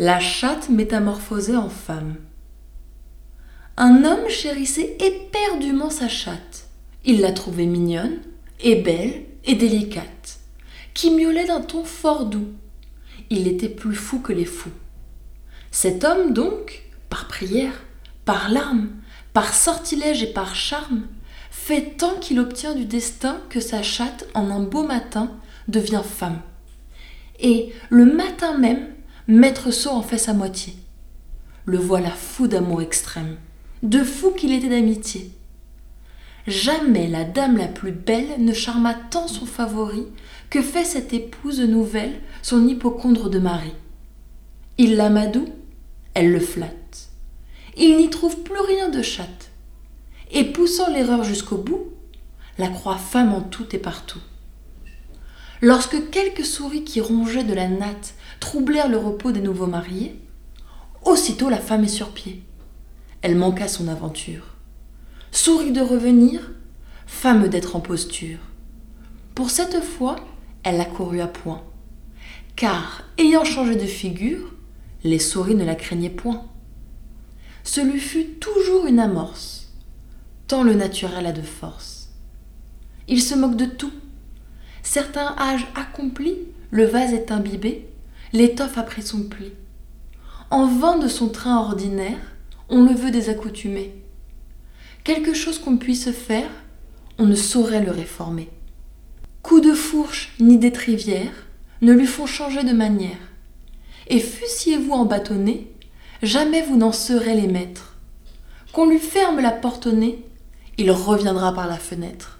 La chatte métamorphosée en femme. Un homme chérissait éperdument sa chatte. Il la trouvait mignonne, et belle, et délicate, qui miaulait d'un ton fort doux. Il était plus fou que les fous. Cet homme, donc, par prière, par larmes, par sortilège et par charme, fait tant qu'il obtient du destin que sa chatte, en un beau matin, devient femme. Et le matin même, Maître Saut en fait sa moitié. Le voilà fou d'amour extrême, de fou qu'il était d'amitié. Jamais la dame la plus belle ne charma tant son favori que fait cette épouse nouvelle, son hypocondre de mari. Il l'amadoue, elle le flatte. Il n'y trouve plus rien de chatte. Et poussant l'erreur jusqu'au bout, la croit femme en tout et partout. Lorsque quelques souris qui rongeaient de la natte troublèrent le repos des nouveaux mariés, aussitôt la femme est sur pied. Elle manqua son aventure. Souris de revenir, femme d'être en posture. Pour cette fois, elle accourut à point. Car, ayant changé de figure, les souris ne la craignaient point. Ce lui fut toujours une amorce, tant le naturel a de force. Il se moque de tout, Certain âge accompli, le vase est imbibé, l'étoffe a pris son pli. En vain de son train ordinaire, on le veut désaccoutumer. Quelque chose qu'on puisse faire, on ne saurait le réformer. Coups de fourche ni d'étrivière ne lui font changer de manière. Et fussiez-vous en jamais vous n'en serez les maîtres. Qu'on lui ferme la porte au nez, il reviendra par la fenêtre.